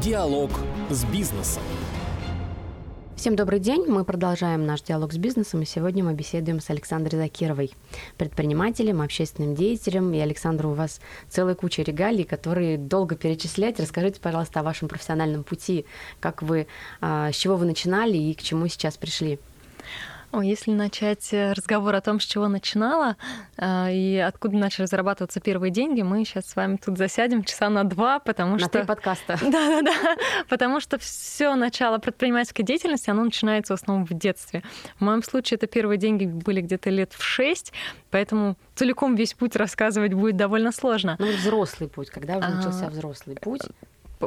Диалог с бизнесом. Всем добрый день. Мы продолжаем наш диалог с бизнесом, и сегодня мы беседуем с Александрой Закировой, предпринимателем, общественным деятелем. И, Александра, у вас целая куча регалий, которые долго перечислять. Расскажите, пожалуйста, о вашем профессиональном пути, как вы, а, с чего вы начинали и к чему сейчас пришли. Если начать э, разговор о том, с чего начинала э, и откуда начали зарабатываться первые деньги, мы сейчас с вами тут засядем часа на два, потому на что... На подкаста. Да-да-да, потому что все начало предпринимательской деятельности, оно начинается в основном в детстве. В моем случае это первые деньги были где-то лет в шесть, поэтому целиком весь путь рассказывать будет довольно сложно. Ну, взрослый путь, когда уже начался а, взрослый путь?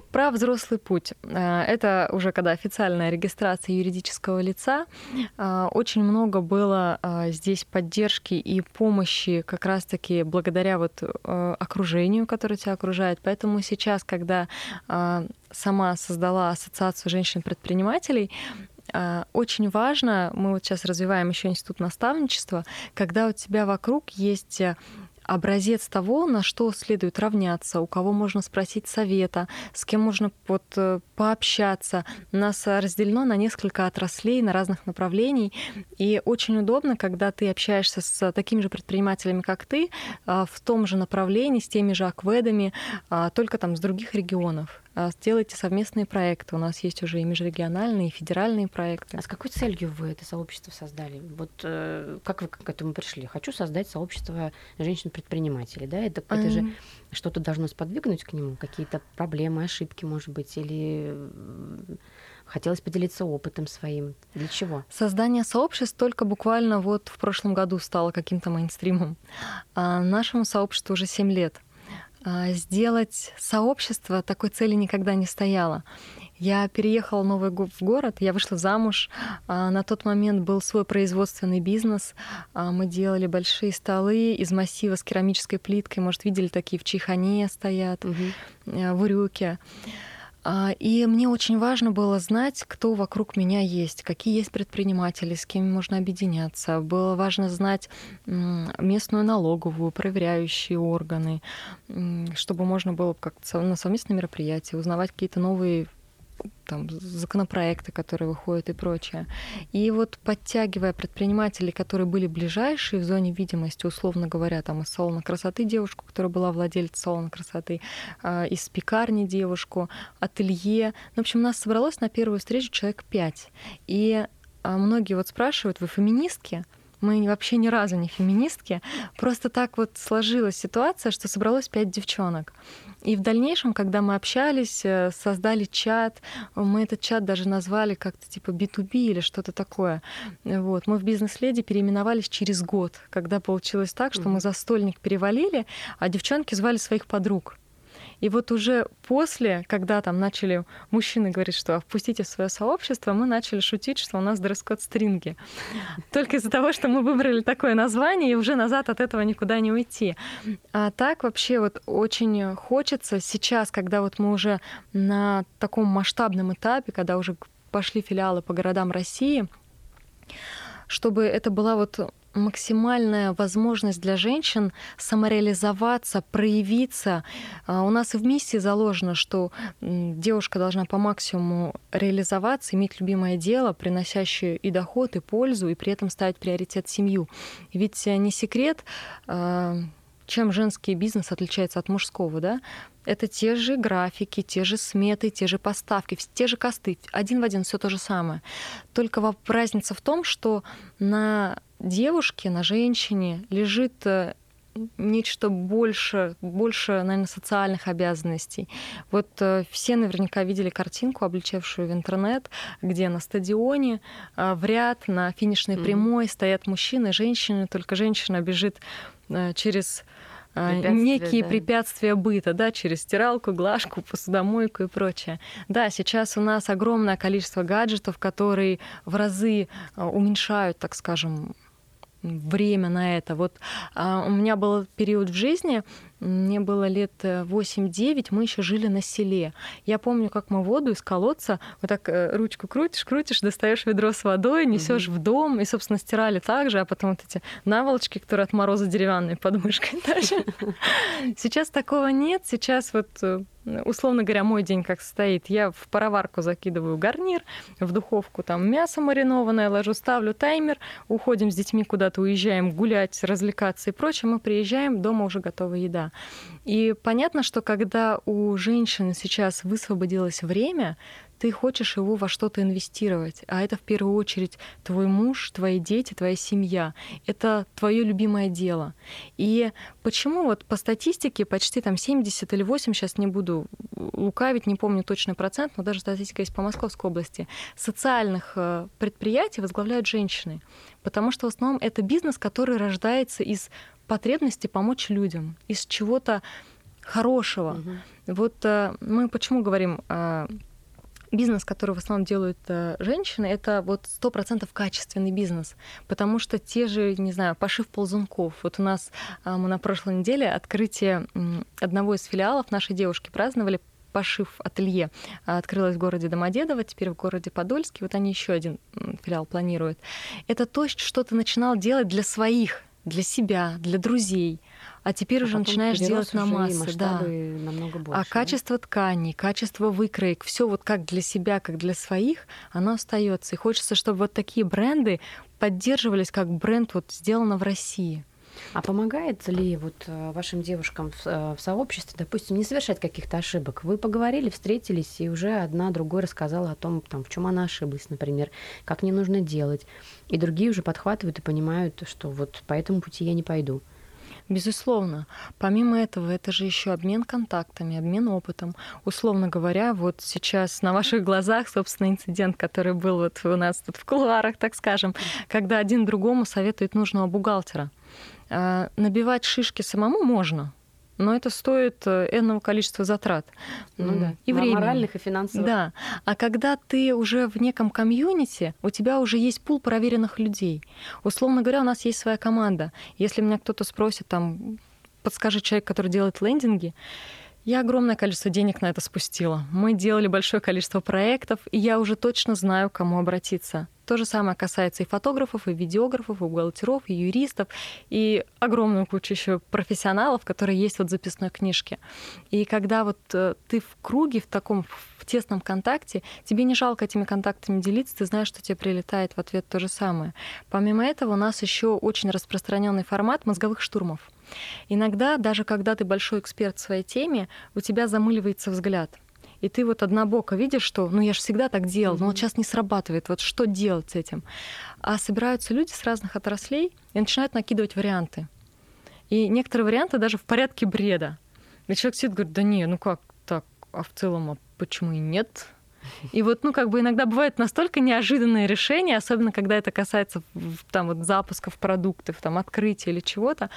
Про взрослый путь. Э, это уже когда официальная регистрация юридического лица. Э, очень много было э, здесь поддержки и помощи как раз-таки благодаря вот окружению, которое тебя окружает. Поэтому сейчас, когда сама создала Ассоциацию женщин-предпринимателей, очень важно, мы вот сейчас развиваем еще институт наставничества, когда у тебя вокруг есть образец того, на что следует равняться, у кого можно спросить совета, с кем можно вот э, пообщаться. Нас разделено на несколько отраслей, на разных направлений. И очень удобно, когда ты общаешься с такими же предпринимателями, как ты, э, в том же направлении, с теми же акведами, э, только там с других регионов. А, сделайте совместные проекты. У нас есть уже и межрегиональные, и федеральные проекты. А с какой целью вы это сообщество создали? Вот э, как вы к этому пришли? Хочу создать сообщество женщин-предпринимателей, да? Это, это же что-то должно сподвигнуть к нему? Какие-то проблемы, ошибки, может быть, или хотелось поделиться опытом своим. Для чего? Создание сообществ только буквально вот в прошлом году стало каким-то мейнстримом. А нашему сообществу уже 7 лет. А, сделать сообщество такой цели никогда не стояло. Я переехала в новый в город, я вышла замуж. А, на тот момент был свой производственный бизнес. А, мы делали большие столы из массива с керамической плиткой. Может, видели такие в Чайхане стоят, угу. в Урюке. А, и мне очень важно было знать, кто вокруг меня есть, какие есть предприниматели, с кем можно объединяться. Было важно знать местную налоговую, проверяющие органы, чтобы можно было как-то на совместные мероприятия узнавать какие-то новые там, законопроекты, которые выходят и прочее. И вот подтягивая предпринимателей, которые были ближайшие в зоне видимости, условно говоря, там из салона красоты девушку, которая была владельцем салона красоты, а, из пекарни девушку, ателье. Ну, в общем, нас собралось на первую встречу человек пять. И а, многие вот спрашивают, вы феминистки? Мы вообще ни разу не феминистки. Просто так вот сложилась ситуация, что собралось пять девчонок. И в дальнейшем, когда мы общались, э, создали чат, мы этот чат даже назвали как-то типа B2B или что-то такое. Вот. Мы в бизнес-леди переименовались через год, когда получилось так, что мы за стольник перевалили, а девчонки звали своих подруг. И вот уже после, когда там начали мужчины говорить, что впустите свое сообщество, мы начали шутить, что у нас дресс-код стринги. Только из-за того, что мы выбрали такое название, и уже назад от этого никуда не уйти. А так вообще вот очень хочется сейчас, когда вот мы уже на таком масштабном этапе, когда уже пошли филиалы по городам России, чтобы это была вот максимальная возможность для женщин самореализоваться, проявиться. А, у нас и в миссии заложено, что девушка должна по максимуму реализоваться, иметь любимое дело, приносящее и доход, и пользу, и при этом ставить приоритет семью. Ведь э, не секрет, а, чем женский бизнес отличается от мужского, да? Это те же графики, те же сметы, те же поставки, те же косты, один в один все то же самое. Только разница в том, что на девушке, на женщине лежит э, нечто больше, больше, наверное, социальных обязанностей. Вот э, все наверняка видели картинку, облечевшую в интернет, где на стадионе э, в ряд на финишной прямой mm-hmm. стоят мужчины, женщины, только женщина бежит э, через препятствия, некие да. препятствия быта, да, через стиралку, глажку, посудомойку и прочее. Да, сейчас у нас огромное количество гаджетов, которые в разы а, уменьшают, так скажем, время на это. Вот а, у меня был период в жизни, мне было лет 8-9, э, мы еще жили на селе. Я помню, как мы воду из колодца, вот так э, ручку крутишь, крутишь, достаешь ведро с водой, несешь mm-hmm. в дом, и, собственно, стирали так же, а потом вот эти наволочки, которые от мороза деревянной подмышкой даже. Сейчас такого нет, сейчас вот э, условно говоря, мой день как состоит. Я в пароварку закидываю гарнир, в духовку там мясо маринованное ложу, ставлю таймер, уходим с детьми куда-то, уезжаем гулять, развлекаться и прочее, мы приезжаем, дома уже готова еда. И понятно, что когда у женщины сейчас высвободилось время, ты хочешь его во что-то инвестировать, а это в первую очередь твой муж, твои дети, твоя семья. Это твое любимое дело. И почему вот по статистике почти там 70 или 8, сейчас не буду лукавить, не помню точный процент, но даже статистика есть по Московской области, социальных э, предприятий возглавляют женщины. Потому что в основном это бизнес, который рождается из потребности помочь людям, из чего-то хорошего. Угу. Вот э, мы почему говорим э, бизнес, который в основном делают э, женщины, это вот сто процентов качественный бизнес, потому что те же, не знаю, пошив ползунков. Вот у нас мы на прошлой неделе открытие одного из филиалов нашей девушки праздновали пошив ателье открылось в городе Домодедово, теперь в городе Подольске. Вот они еще один филиал планируют. Это то, что ты начинал делать для своих, для себя, для друзей а теперь а уже начинаешь делать на массы, да. намного больше. А качество тканей, качество выкроек, все вот как для себя, как для своих, оно остается. И хочется, чтобы вот такие бренды поддерживались как бренд вот сделано в России. А помогает ли вот э, вашим девушкам в, э, в сообществе, допустим, не совершать каких-то ошибок? Вы поговорили, встретились, и уже одна другой рассказала о том, там, в чем она ошиблась, например, как не нужно делать. И другие уже подхватывают и понимают, что вот по этому пути я не пойду. Безусловно. Помимо этого, это же еще обмен контактами, обмен опытом. Условно говоря, вот сейчас на ваших глазах, собственно, инцидент, который был вот у нас тут в кулуарах, так скажем, когда один другому советует нужного бухгалтера. А, набивать шишки самому можно, но это стоит э, энного количества затрат. Ну, да. И времени. Моральных и финансовых. Да. А когда ты уже в неком комьюнити, у тебя уже есть пул проверенных людей. Условно говоря, у нас есть своя команда. Если меня кто-то спросит, там, подскажи человек, который делает лендинги, я огромное количество денег на это спустила. Мы делали большое количество проектов, и я уже точно знаю, к кому обратиться. То же самое касается и фотографов, и видеографов, и бухгалтеров, и юристов, и огромную кучу еще профессионалов, которые есть вот в записной книжке. И когда вот э, ты в круге, в таком в тесном контакте, тебе не жалко этими контактами делиться, ты знаешь, что тебе прилетает в ответ то же самое. Помимо этого, у нас еще очень распространенный формат мозговых штурмов. Иногда, даже когда ты большой эксперт в своей теме, у тебя замыливается взгляд. И ты вот однобоко видишь, что ну я же всегда так делал, но вот сейчас не срабатывает, вот что делать с этим? А собираются люди с разных отраслей и начинают накидывать варианты. И некоторые варианты даже в порядке бреда. И человек сидит и говорит, да не, ну как так, а в целом, а почему и нет? И вот, ну, как бы иногда бывают настолько неожиданные решения, особенно когда это касается там вот запусков продуктов, там открытия или чего-то,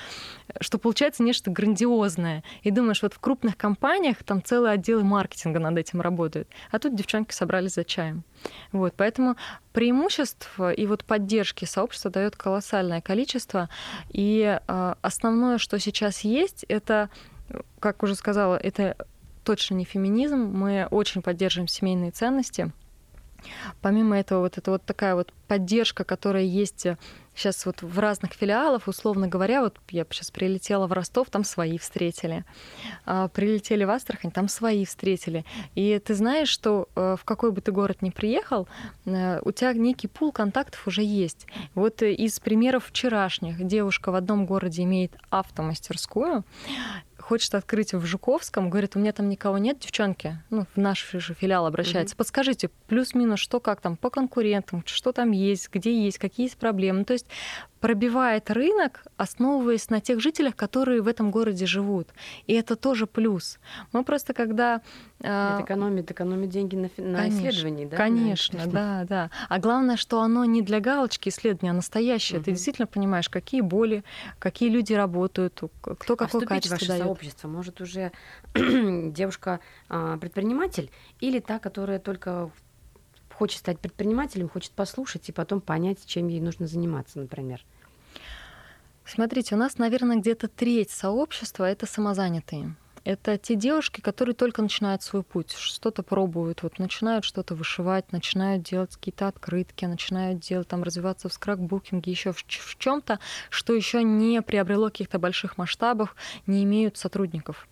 что получается нечто грандиозное. И думаешь, вот в крупных компаниях там целые отделы маркетинга над этим работают, а тут девчонки собрались за чаем. Вот, поэтому преимуществ и вот поддержки сообщества дает колоссальное количество. И э, основное, что сейчас есть, это, как уже сказала, это точно не феминизм. Мы очень поддерживаем семейные ценности. Помимо этого, вот это вот такая вот поддержка, которая есть сейчас вот в разных филиалах, условно говоря, вот я сейчас прилетела в Ростов, там свои встретили. А, прилетели в Астрахань, там свои встретили. И ты знаешь, что э, в какой бы ты город ни приехал, э, у тебя некий пул контактов уже есть. Вот из примеров вчерашних. Девушка в одном городе имеет автомастерскую, хочет открыть в Жуковском, говорит, у меня там никого нет, девчонки, ну, в наш же филиал обращается, угу. подскажите, плюс-минус, что как там по конкурентам, что там есть, где есть, какие есть проблемы. Ну, то есть пробивает рынок, основываясь на тех жителях, которые в этом городе живут. И это тоже плюс. Мы просто когда... А, это экономит, экономит деньги на, на конечно, исследовании, да? Конечно, да, да. А главное, что оно не для галочки исследования, а настоящее. Угу. Ты действительно понимаешь, какие боли, какие люди работают, кто какое а качество в ваше дает. сообщество может уже девушка а, предприниматель или та, которая только хочет стать предпринимателем, хочет послушать и потом понять, чем ей нужно заниматься, например? Смотрите, у нас, наверное, где-то треть сообщества — это самозанятые. Это те девушки, которые только начинают свой путь, что-то пробуют, вот начинают что-то вышивать, начинают делать какие-то открытки, начинают делать, там, развиваться в скракбукинге, еще в, в чем-то, что еще не приобрело каких-то больших масштабов, не имеют сотрудников.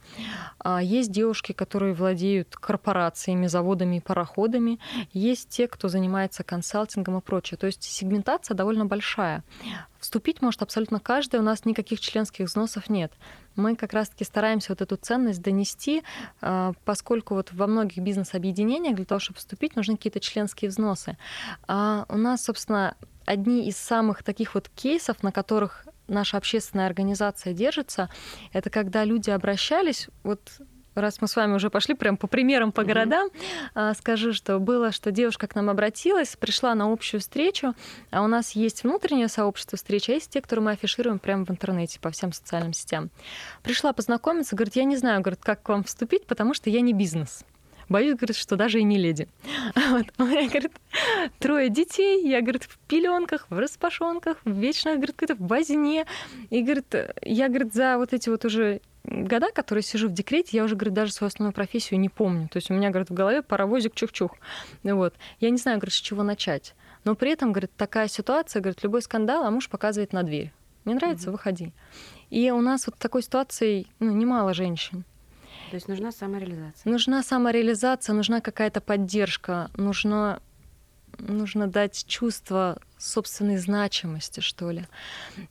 А есть девушки, которые владеют корпорациями, заводами и пароходами, есть те, кто занимается консалтингом и прочее. То есть сегментация довольно большая. Вступить может абсолютно каждый, у нас никаких членских взносов нет. Мы как раз-таки стараемся вот эту ценность донести, а, поскольку вот во многих бизнес-объединениях для того, чтобы вступить, нужны какие-то членские взносы. А у нас, собственно, одни из самых таких вот кейсов, на которых наша общественная организация держится, это когда люди обращались, вот раз мы с вами уже пошли прям по примерам по городам, mm-hmm. скажу, что было, что девушка к нам обратилась, пришла на общую встречу, а у нас есть внутреннее сообщество встречи, а есть те, которые мы афишируем прямо в интернете по всем социальным сетям. Пришла познакомиться, говорит, я не знаю, говорит, как к вам вступить, потому что я не бизнес. Боюсь, говорит, что даже и не леди. Вот. У меня, говорит, трое детей, я, говорит, в пеленках, в распашонках, вечно, говорит, какой-то в возне. И, говорит, я, говорит, за вот эти вот уже года, которые сижу в декрете, я уже, говорит, даже свою основную профессию не помню. То есть у меня, говорит, в голове паровозик чух-чух. Вот. Я не знаю, говорит, с чего начать. Но при этом, говорит, такая ситуация, говорит, любой скандал, а муж показывает на дверь. Не нравится, mm-hmm. выходи. И у нас вот такой ситуации ну, немало женщин. То есть нужна самореализация. Нужна самореализация, нужна какая-то поддержка, нужно нужно дать чувство собственной значимости, что ли.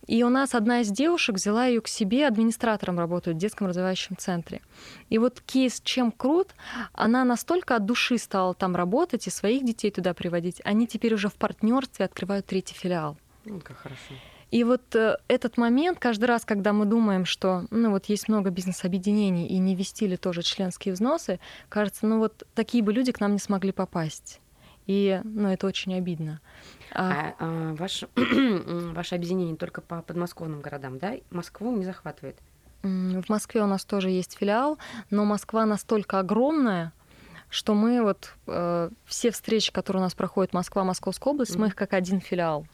И у нас одна из девушек взяла ее к себе, администратором работает в детском развивающем центре. И вот кейс чем крут, она настолько от души стала там работать и своих детей туда приводить, они теперь уже в партнерстве открывают третий филиал. Ну, как хорошо. И вот э, этот момент, каждый раз, когда мы думаем, что ну, вот есть много бизнес-объединений и не вести ли тоже членские взносы, кажется, ну вот такие бы люди к нам не смогли попасть. И ну, это очень обидно. А, а, а ваше, ваше объединение только по подмосковным городам, да? Москву не захватывает? В Москве у нас тоже есть филиал, но Москва настолько огромная, что мы вот э, все встречи, которые у нас проходят Москва, Московская область, mm-hmm. мы их как один филиал.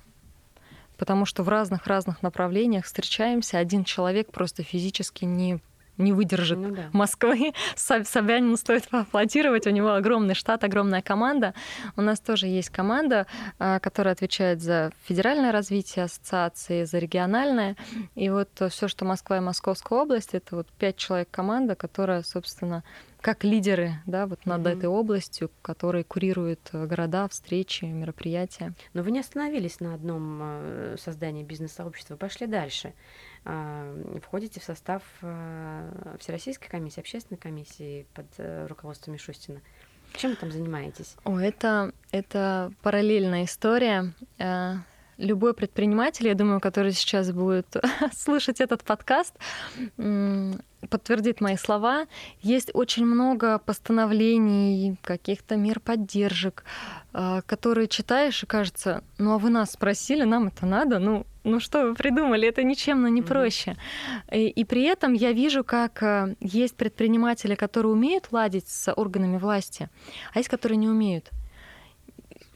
Потому что в разных-разных направлениях встречаемся, один человек просто физически не не выдержит ну, да. Москвы. Собянину стоит поаплодировать, у него огромный штат, огромная команда. У нас тоже есть команда, а, которая отвечает за федеральное развитие ассоциации, за региональное. И вот все, что Москва и Московская область, это вот пять человек команда, которая, собственно, как лидеры да, вот над mm-hmm. этой областью, которые курируют э, города, встречи, мероприятия. Но вы не остановились на одном э, создании бизнес-сообщества, пошли дальше. А, входите в состав э, Всероссийской комиссии, общественной комиссии под руководством Мишустина. Чем вы там занимаетесь? О, это, это параллельная история любой предприниматель, я думаю, который сейчас будет слушать этот подкаст, подтвердит мои слова. Есть очень много постановлений, каких-то мер поддержек, а, которые читаешь и кажется, ну а вы нас спросили, нам это надо, ну, ну что вы придумали, это ничем, но не проще. И, и при этом я вижу, как а, есть предприниматели, которые умеют ладить с органами власти, а есть, которые не умеют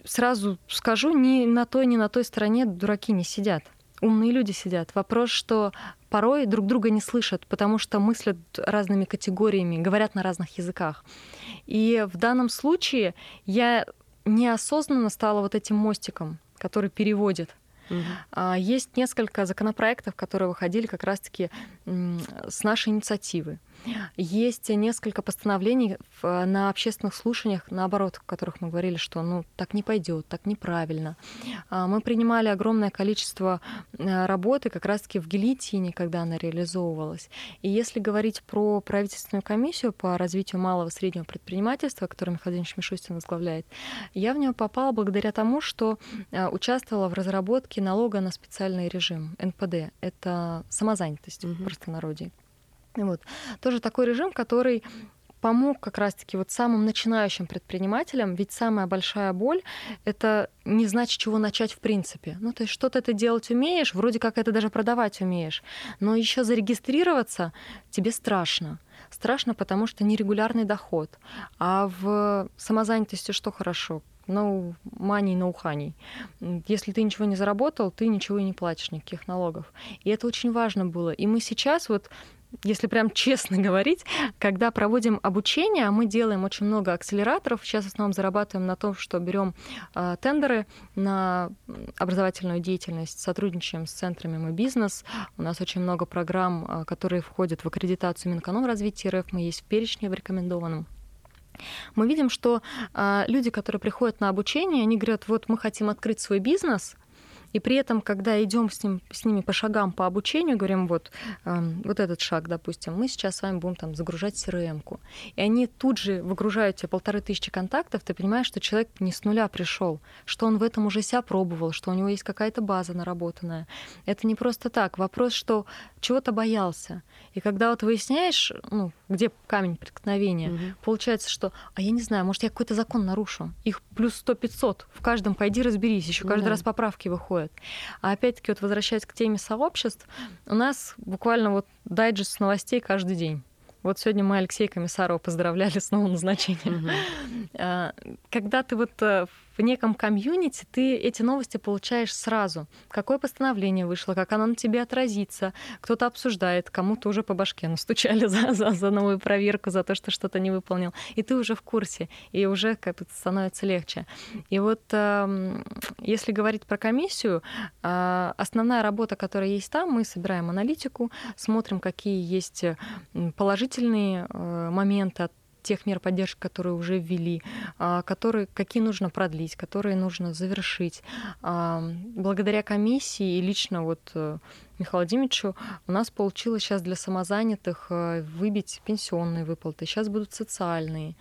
сразу скажу, ни на той, ни на той стороне дураки не сидят. Умные люди сидят. Вопрос, что порой друг друга не слышат, потому что мыслят разными категориями, говорят на разных языках. И в данном случае я неосознанно стала вот этим мостиком, который переводит Угу. Есть несколько законопроектов, которые выходили как раз-таки с нашей инициативы. Есть несколько постановлений на общественных слушаниях, наоборот, в которых мы говорили, что ну так не пойдет, так неправильно. А, мы принимали огромное количество э, работы как раз-таки в Гелитине, когда она реализовывалась. И если говорить про правительственную комиссию по развитию малого и среднего предпринимательства, которую Михаил Владимирович Мишустин возглавляет, я в нее попала благодаря тому, что э, участвовала в разработке налога на специальный режим НПД. Это самозанятость угу. в простонародье. Вот. Тоже такой режим, который помог как раз-таки вот самым начинающим предпринимателям, ведь самая большая боль — это не знать, чего начать в принципе. Ну, то есть что-то ты делать умеешь, вроде как это даже продавать умеешь, но еще зарегистрироваться тебе страшно. Страшно, потому что нерегулярный доход. А в самозанятости что хорошо? no money, no honey. Если ты ничего не заработал, ты ничего и не платишь, никаких налогов. И это очень важно было. И мы сейчас вот если прям честно говорить, когда проводим обучение, мы делаем очень много акселераторов. Сейчас в основном зарабатываем на том, что берем э, тендеры на образовательную деятельность, сотрудничаем с центрами «Мы бизнес». У нас очень много программ, э, которые входят в аккредитацию Минэкономразвития РФ. Мы есть в перечне в рекомендованном мы видим, что э, люди, которые приходят на обучение, они говорят, вот мы хотим открыть свой бизнес, и при этом, когда идем с, ним, с ними по шагам по обучению, говорим, вот, э, вот этот шаг, допустим, мы сейчас с вами будем там загружать CRM-ку. И они тут же выгружают тебе полторы тысячи контактов, ты понимаешь, что человек не с нуля пришел, что он в этом уже себя пробовал, что у него есть какая-то база наработанная. Это не просто так. Вопрос, что чего-то боялся. И когда вот выясняешь, ну, где камень преткновения, угу. получается, что, а я не знаю, может, я какой-то закон нарушу. Их плюс 100-500. В каждом пойди разберись. Еще каждый да. раз поправки выходят происходит. А опять-таки, вот возвращаясь к теме сообществ, у нас буквально вот дайджест новостей каждый день. Вот сегодня мы Алексея Комиссарова поздравляли с новым назначением. Mm-hmm. Когда ты вот э, в неком комьюнити ты эти новости получаешь сразу. Какое постановление вышло, как оно на тебе отразится. Кто-то обсуждает, кому-то уже по башке настучали за, за, за новую проверку, за то, что что-то не выполнил. И ты уже в курсе, и уже как становится легче. И вот э, если говорить про комиссию, э, основная работа, которая есть там, мы собираем аналитику, смотрим, какие есть положительные э, моменты от тех мер поддержки, которые уже ввели, а, которые, какие нужно продлить, которые нужно завершить. А, благодаря комиссии и лично вот э, Михаилу Владимировичу у нас получилось сейчас для самозанятых э, выбить пенсионные выплаты, сейчас будут социальные.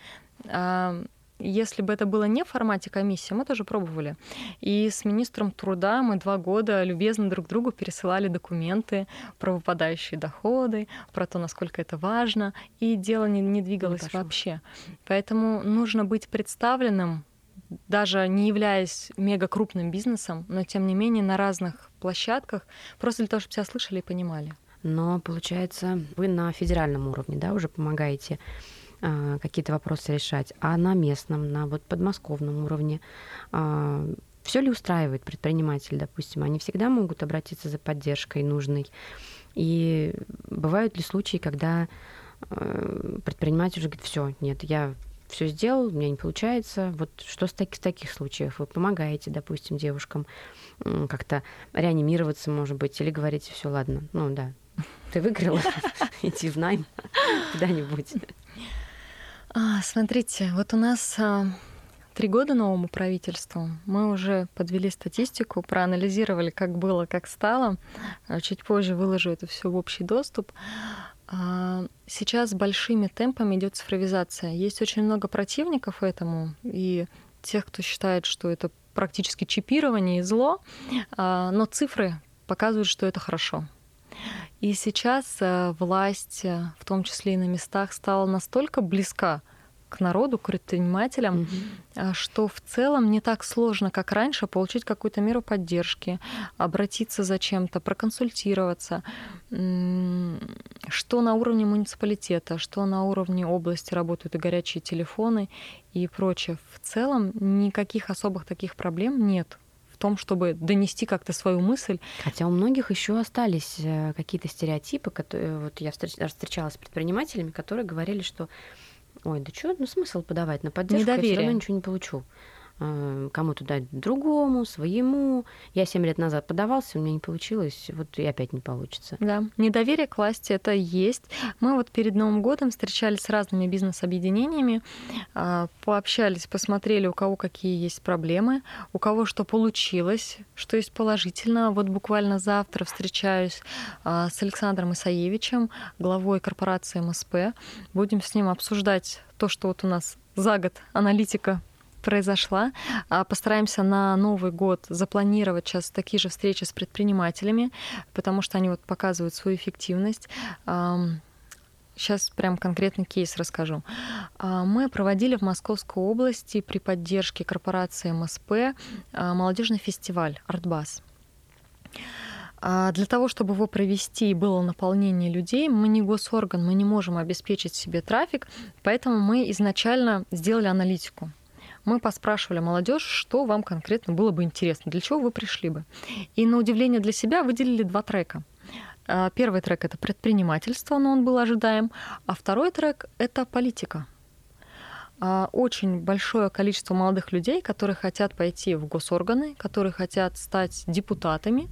Если бы это было не в формате комиссии, мы тоже пробовали. И с министром труда мы два года любезно друг другу пересылали документы про выпадающие доходы, про то, насколько это важно, и дело не, не двигалось не вообще. Поэтому нужно быть представленным даже не являясь мега крупным бизнесом, но тем не менее на разных площадках, просто для того, чтобы тебя слышали и понимали. Но получается, вы на федеральном уровне, да, уже помогаете какие-то вопросы решать, а на местном, на вот подмосковном уровне а, все ли устраивает предприниматель, допустим, они всегда могут обратиться за поддержкой нужной. И бывают ли случаи, когда а, предприниматель уже говорит, все, нет, я все сделал, у меня не получается. Вот что с, таки, с таких случаев? Вы помогаете, допустим, девушкам как-то реанимироваться, может быть, или говорите, все, ладно, ну да, ты выиграла, иди в найм куда-нибудь. А, смотрите, вот у нас а, три года новому правительству. Мы уже подвели статистику, проанализировали, как было, как стало. А, чуть позже выложу это все в общий доступ. Сейчас большими темпами идет цифровизация. Есть очень много противников этому, и тех, кто считает, что это практически чипирование и зло, но цифры показывают, что это хорошо. И сейчас э, власть, э, в том числе и на местах, стала настолько близка к народу, к предпринимателям, mm-hmm. что в целом не так сложно, как раньше, получить какую-то меру поддержки, обратиться за чем-то, проконсультироваться, что на уровне муниципалитета, что на уровне области работают и горячие телефоны и прочее. В целом никаких особых таких проблем нет в том, чтобы донести как-то свою мысль. Хотя у многих еще остались э, какие-то стереотипы, которые вот я встречалась с предпринимателями, которые говорили, что ой, да что, ну смысл подавать на поддержку, Недоверие. я все равно ничего не получу. Э, кому-то дать другому, своему. Я семь лет назад подавался, у меня не получилось, вот и опять не получится. Да, недоверие к власти это есть. Мы вот перед Новым годом встречались с разными бизнес-объединениями, а, пообщались, посмотрели, у кого какие есть проблемы, у кого что получилось, что есть положительно. Вот буквально завтра встречаюсь а, с Александром Исаевичем, главой корпорации МСП. Будем с ним обсуждать то, что вот у нас за год аналитика произошла. А постараемся на Новый год запланировать сейчас такие же встречи с предпринимателями, потому что они вот показывают свою эффективность. Сейчас прям конкретный кейс расскажу. А, мы проводили в Московской области при поддержке корпорации МСП а, молодежный фестиваль «Артбас». Для того, чтобы его провести и было наполнение людей, мы не госорган, мы не можем обеспечить себе трафик, поэтому мы изначально сделали аналитику мы поспрашивали молодежь, что вам конкретно было бы интересно, для чего вы пришли бы. И на удивление для себя выделили два трека. А, первый трек это предпринимательство, но он был ожидаем, а второй трек это политика. А, очень большое количество молодых людей, которые хотят пойти в госорганы, которые хотят стать депутатами.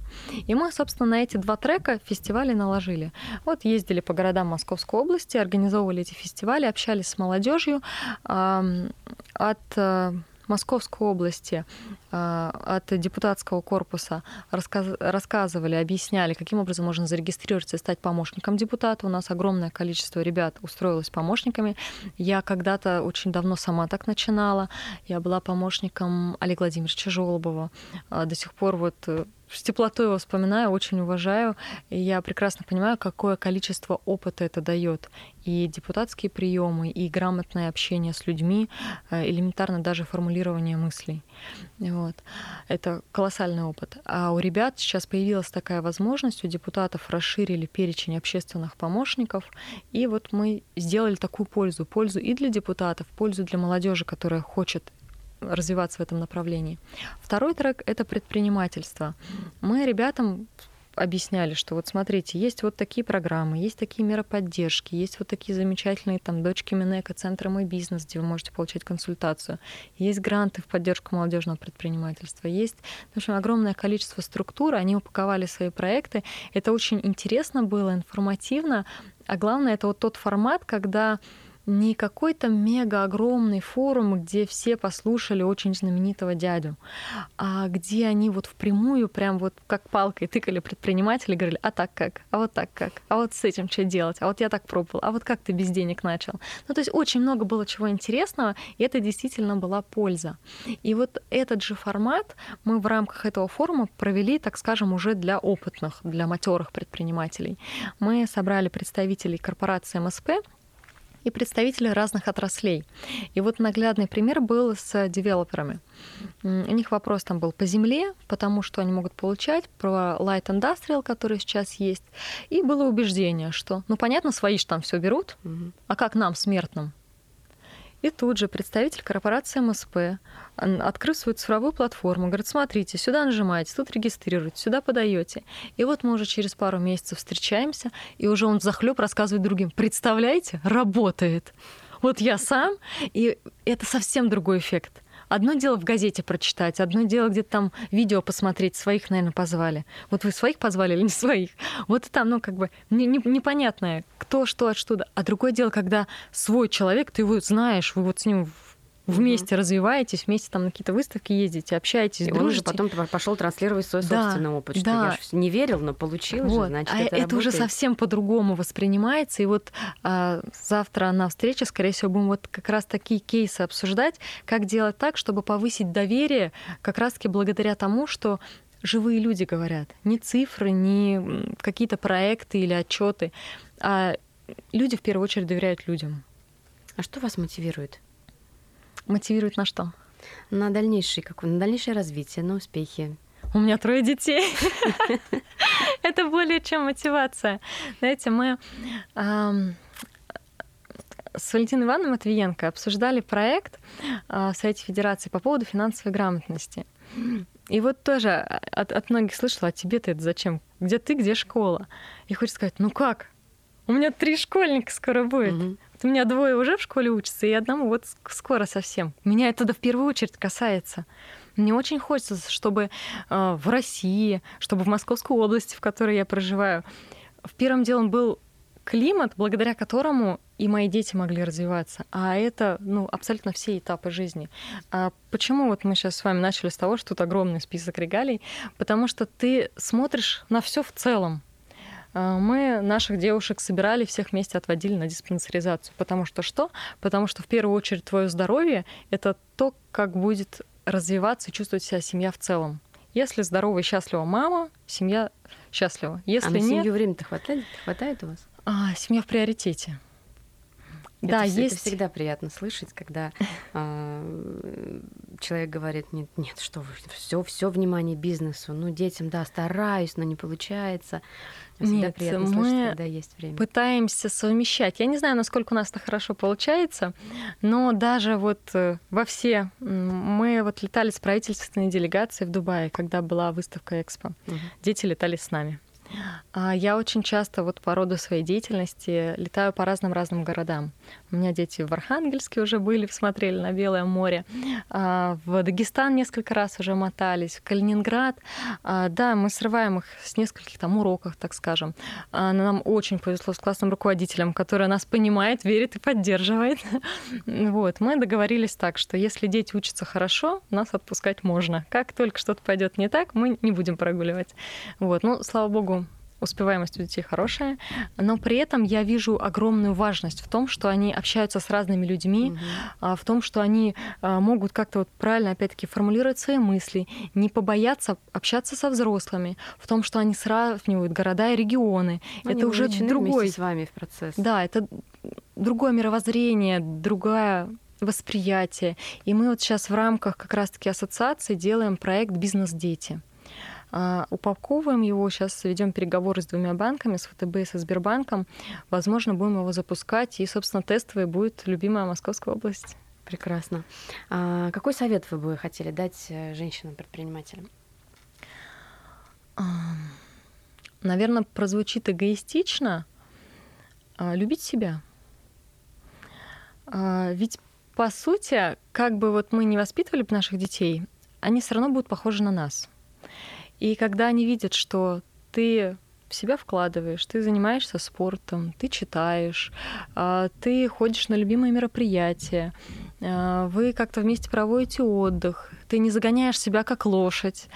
И мы, собственно, на эти два трека фестивали наложили. Вот ездили по городам Московской области, организовывали эти фестивали, общались с молодежью от э, Московской области от депутатского корпуса рассказ, рассказывали, объясняли, каким образом можно зарегистрироваться и стать помощником депутата. У нас огромное количество ребят устроилось помощниками. Я когда-то очень давно сама так начинала. Я была помощником Олега Владимировича Жолобова. А, до сих пор вот э, с теплотой его вспоминаю, очень уважаю. И я прекрасно понимаю, какое количество опыта это дает. И депутатские приемы, и грамотное общение с людьми, э, элементарно даже формулирование мыслей. Это колоссальный опыт. А у ребят сейчас появилась такая возможность, у депутатов расширили перечень общественных помощников, и вот мы сделали такую пользу. Пользу и для депутатов, пользу для молодежи, которая хочет развиваться в этом направлении. Второй трек — это предпринимательство. Мы ребятам объясняли, что вот смотрите, есть вот такие программы, есть такие меры поддержки, есть вот такие замечательные там дочки Минека, центры «Мой бизнес», где вы можете получать консультацию, есть гранты в поддержку молодежного предпринимательства, есть в общем, огромное количество структур, они упаковали свои проекты. Это очень интересно было, информативно, а главное, это вот тот формат, когда не какой-то мега огромный форум, где все послушали очень знаменитого дядю, а где они вот впрямую прям вот как палкой тыкали предприниматели, говорили, а так как, а вот так как, а вот с этим что делать, а вот я так пробовал, а вот как ты без денег начал. Ну, то есть очень много было чего интересного, и это действительно была польза. И вот этот же формат мы в рамках этого форума провели, так скажем, уже для опытных, для матерых предпринимателей. Мы собрали представителей корпорации МСП, и представители разных отраслей. И вот наглядный пример был с девелоперами. У них вопрос там был по земле, потому что они могут получать, про light industrial, который сейчас есть. И было убеждение, что, ну понятно, свои же там все берут, а как нам, смертным? И тут же представитель корпорации МСП, открыв свою цифровую платформу, говорит, смотрите, сюда нажимаете, тут регистрируете, сюда подаете. И вот мы уже через пару месяцев встречаемся, и уже он захлеб рассказывает другим. Представляете, работает. Вот я сам, и это совсем другой эффект. Одно дело в газете прочитать, одно дело где-то там видео посмотреть, своих, наверное, позвали. Вот вы своих позвали или не своих? Вот там, ну, как бы не, не, непонятное, кто, что, отсюда. А другое дело, когда свой человек, ты его знаешь, вы вот с ним вместе угу. развиваетесь, вместе там на какие-то выставки ездите, общаетесь, и дружите. он уже потом пошел транслировать свой да, собственный опыт, что да. я не верил, но получилось вот. же, значит, а это, это уже совсем по-другому воспринимается, и вот а, завтра на встрече, скорее всего, будем вот как раз такие кейсы обсуждать, как делать так, чтобы повысить доверие как раз-таки благодаря тому, что живые люди говорят, не цифры, не какие-то проекты или отчеты, а люди в первую очередь доверяют людям. А что вас мотивирует? Мотивирует на что? На дальнейшее, как, на дальнейшее развитие, на успехи. У меня трое детей. Это более чем мотивация. Знаете, мы с Валентиной Ивановной Матвиенко обсуждали проект а, в Совете Федерации по поводу финансовой грамотности. И вот тоже от, от многих слышала, а тебе-то это зачем? Где ты, где школа? И хочется сказать, ну как? У меня три школьника скоро будет. Угу. У меня двое уже в школе учатся, и одному вот скоро совсем. Меня это в первую очередь касается. Мне очень хочется, чтобы э, в России, чтобы в Московской области, в которой я проживаю, в первом делом был климат, благодаря которому и мои дети могли развиваться. А это ну, абсолютно все этапы жизни. А почему вот мы сейчас с вами начали с того, что тут огромный список регалий? Потому что ты смотришь на все в целом. А, мы наших девушек собирали, всех вместе отводили на диспансеризацию. Потому что что? Потому что в первую очередь твое здоровье — это то, как будет развиваться и чувствовать себя семья в целом. Если здорова и счастлива мама, семья счастлива. Если а на нет, семью времени-то хватает, хватает у вас? А, семья в приоритете. Это, да, есть. Это всегда приятно слышать, когда э, человек говорит: нет, нет, что вы, все, все внимание бизнесу. Ну, детям, да, стараюсь, но не получается. Всегда Нет, приятно мы слышать, когда есть время. Пытаемся совмещать. Я не знаю, насколько у нас это хорошо получается, но даже вот э, во все мы вот летали с правительственной делегацией в Дубае, когда была выставка Экспо. Угу. Дети летали с нами. А, я очень часто вот по роду своей деятельности летаю по разным-разным городам. У меня дети в Архангельске уже были, посмотрели на Белое море. А, в Дагестан несколько раз уже мотались, в Калининград. А, да, мы срываем их с нескольких там уроков, так скажем. Нам очень повезло с классным руководителем, который нас понимает, верит и поддерживает. Вот. Мы договорились так, что если дети учатся хорошо, нас отпускать можно. Как только что-то пойдет не так, мы не будем прогуливать. Вот. Ну, слава богу, успеваемость у детей хорошая, но при этом я вижу огромную важность в том, что они общаются с разными людьми, угу. в том, что они а, могут как-то вот правильно, опять-таки, формулировать свои мысли, не побояться общаться со взрослыми, в том, что они сравнивают города и регионы. Они это уже другой с вами в процесс. Да, это другое мировоззрение, другая восприятие. И мы вот сейчас в рамках как раз-таки ассоциации делаем проект «Бизнес-дети». А, упаковываем его, сейчас ведем переговоры с двумя банками, с ВТБ и со Сбербанком. Возможно, будем его запускать, и, собственно, тестовый будет любимая Московская область. Прекрасно. А какой совет вы бы хотели дать э, женщинам-предпринимателям? Наверное, прозвучит эгоистично. А, любить себя. А, ведь, по сути, как бы вот мы не воспитывали бы наших детей, они все равно будут похожи на нас. И когда они видят, что ты в себя вкладываешь, ты занимаешься спортом, ты читаешь, а, ты ходишь на любимые мероприятия, а, вы как-то вместе проводите отдых, ты не загоняешь себя как лошадь,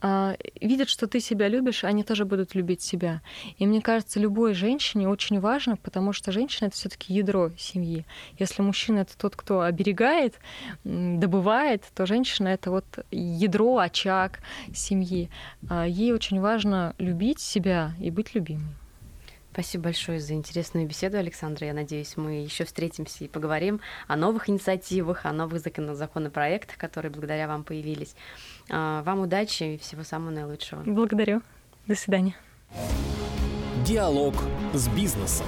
а, видят, что ты себя любишь, они тоже будут любить себя. И мне кажется, любой женщине очень важно, потому что женщина это все-таки ядро семьи. Если мужчина это тот, кто оберегает, добывает, то женщина это вот ядро, очаг семьи. А, ей очень важно любить себя и быть любимой. Спасибо большое за интересную беседу, Александра. Я надеюсь, мы еще встретимся и поговорим о новых инициативах, о новых законопроектах, которые благодаря вам появились. А, вам удачи и всего самого наилучшего. Благодарю. До свидания. Диалог с бизнесом.